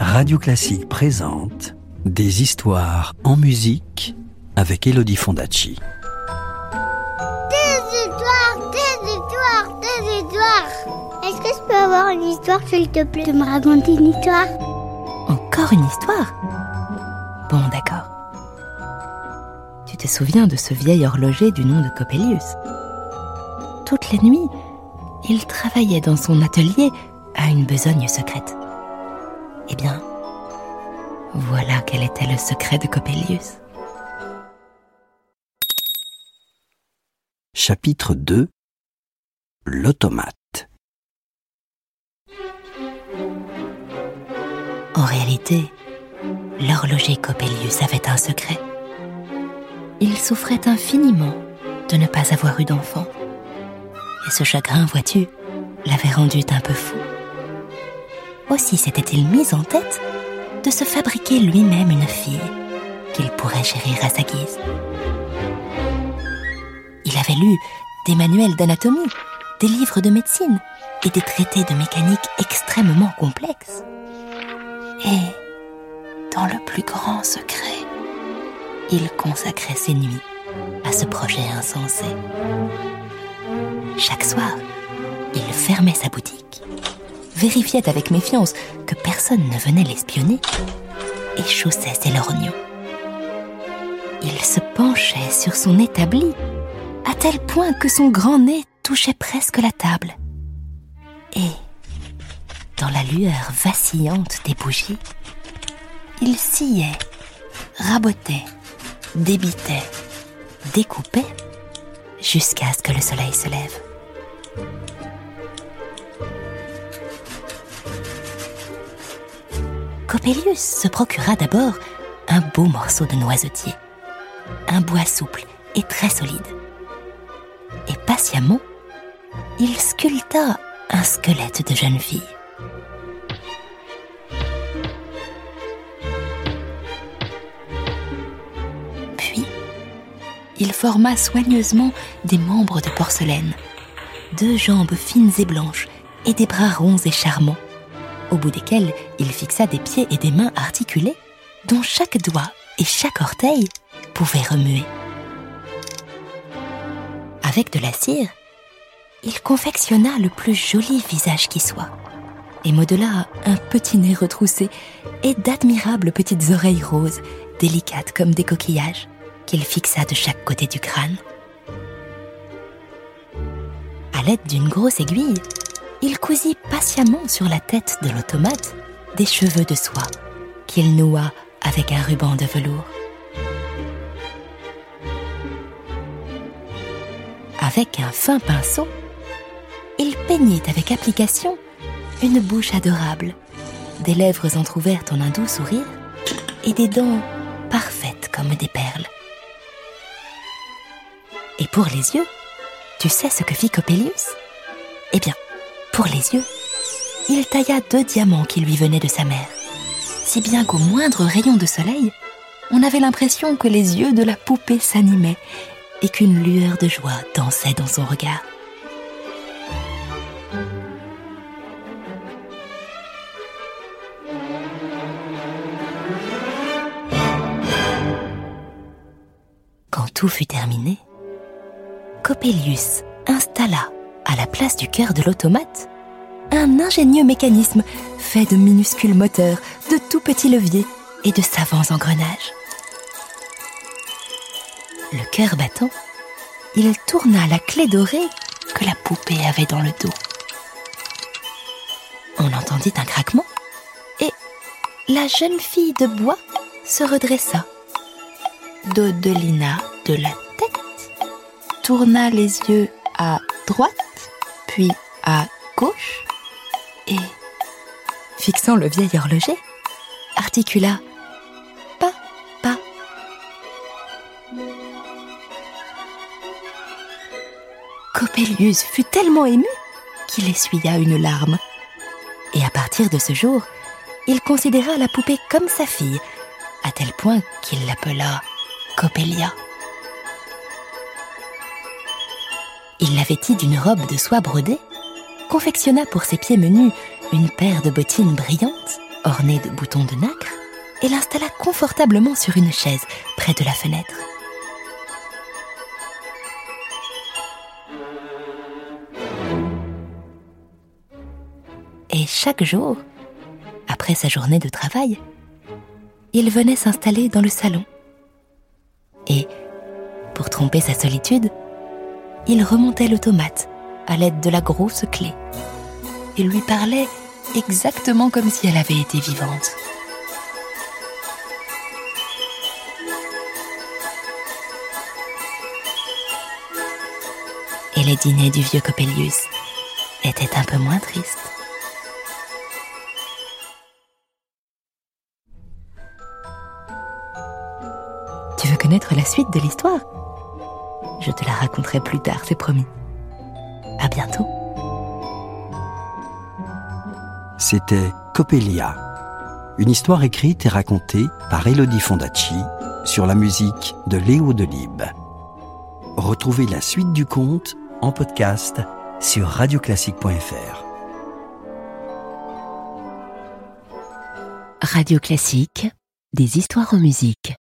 Radio Classique présente Des histoires en musique avec Elodie Fondacci. Des histoires, des histoires, des histoires. Est-ce que je peux avoir une histoire, s'il te plaît, de me raconter une histoire? Encore une histoire? Bon, d'accord. Tu te souviens de ce vieil horloger du nom de Coppelius? Toutes les nuits, il travaillait dans son atelier à une besogne secrète. Eh bien, voilà quel était le secret de Coppelius. Chapitre 2 L'automate. En réalité, l'horloger Coppelius avait un secret. Il souffrait infiniment de ne pas avoir eu d'enfant. Et ce chagrin, vois-tu, l'avait rendu un peu fou. Aussi s'était-il mis en tête de se fabriquer lui-même une fille qu'il pourrait chérir à sa guise. Il avait lu des manuels d'anatomie, des livres de médecine et des traités de mécanique extrêmement complexes. Et, dans le plus grand secret, il consacrait ses nuits à ce projet insensé. Chaque soir, il fermait sa boutique, vérifiait avec méfiance que personne ne venait l'espionner et chaussait ses lorgnons. Il se penchait sur son établi à tel point que son grand nez touchait presque la table. Et, dans la lueur vacillante des bougies, il sciait, rabotait, débitait, découpait jusqu'à ce que le soleil se lève. Coppelius se procura d'abord un beau morceau de noisetier, un bois souple et très solide. Et patiemment, il sculpta un squelette de jeune fille. Puis, il forma soigneusement des membres de porcelaine, deux jambes fines et blanches et des bras ronds et charmants, au bout desquels il fixa des pieds et des mains articulés, dont chaque doigt et chaque orteil pouvaient remuer. Avec de la cire, il confectionna le plus joli visage qui soit, et modela un petit nez retroussé et d'admirables petites oreilles roses, délicates comme des coquillages, qu'il fixa de chaque côté du crâne. À l'aide d'une grosse aiguille, il cousit patiemment sur la tête de l'automate des cheveux de soie qu'il noua avec un ruban de velours. Avec un fin pinceau, il peignit avec application une bouche adorable, des lèvres entr'ouvertes en un doux sourire et des dents parfaites comme des perles. Et pour les yeux, tu sais ce que fit Coppelius? Eh bien, pour les yeux, il tailla deux diamants qui lui venaient de sa mère, si bien qu'au moindre rayon de soleil, on avait l'impression que les yeux de la poupée s'animaient et qu'une lueur de joie dansait dans son regard. Quand tout fut terminé, Coppelius installa à la place du cœur de l'automate un ingénieux mécanisme fait de minuscules moteurs, de tout petits leviers et de savants engrenages. Le cœur battant, il tourna la clé dorée que la poupée avait dans le dos. On entendit un craquement et la jeune fille de bois se redressa, dodelina de la tête, tourna les yeux à droite, à gauche, et, fixant le vieil horloger, articula pas, pas. Coppelius fut tellement ému qu'il essuya une larme. Et à partir de ce jour, il considéra la poupée comme sa fille, à tel point qu'il l'appela Coppelia. Il la vêtit d'une robe de soie brodée, confectionna pour ses pieds menus une paire de bottines brillantes, orné de boutons de nacre et l'installa confortablement sur une chaise près de la fenêtre. Et chaque jour, après sa journée de travail, il venait s'installer dans le salon. Et, pour tromper sa solitude, il remontait l'automate à l'aide de la grosse clé. Il lui parlait exactement comme si elle avait été vivante. Et les dîners du vieux Coppelius étaient un peu moins tristes. Tu veux connaître la suite de l'histoire? Je te la raconterai plus tard, c'est promis. À bientôt. C'était Coppelia, une histoire écrite et racontée par Elodie Fondacci sur la musique de Léo Delibes. Retrouvez la suite du conte en podcast sur radioclassique.fr. Radio Classique, des histoires en musique.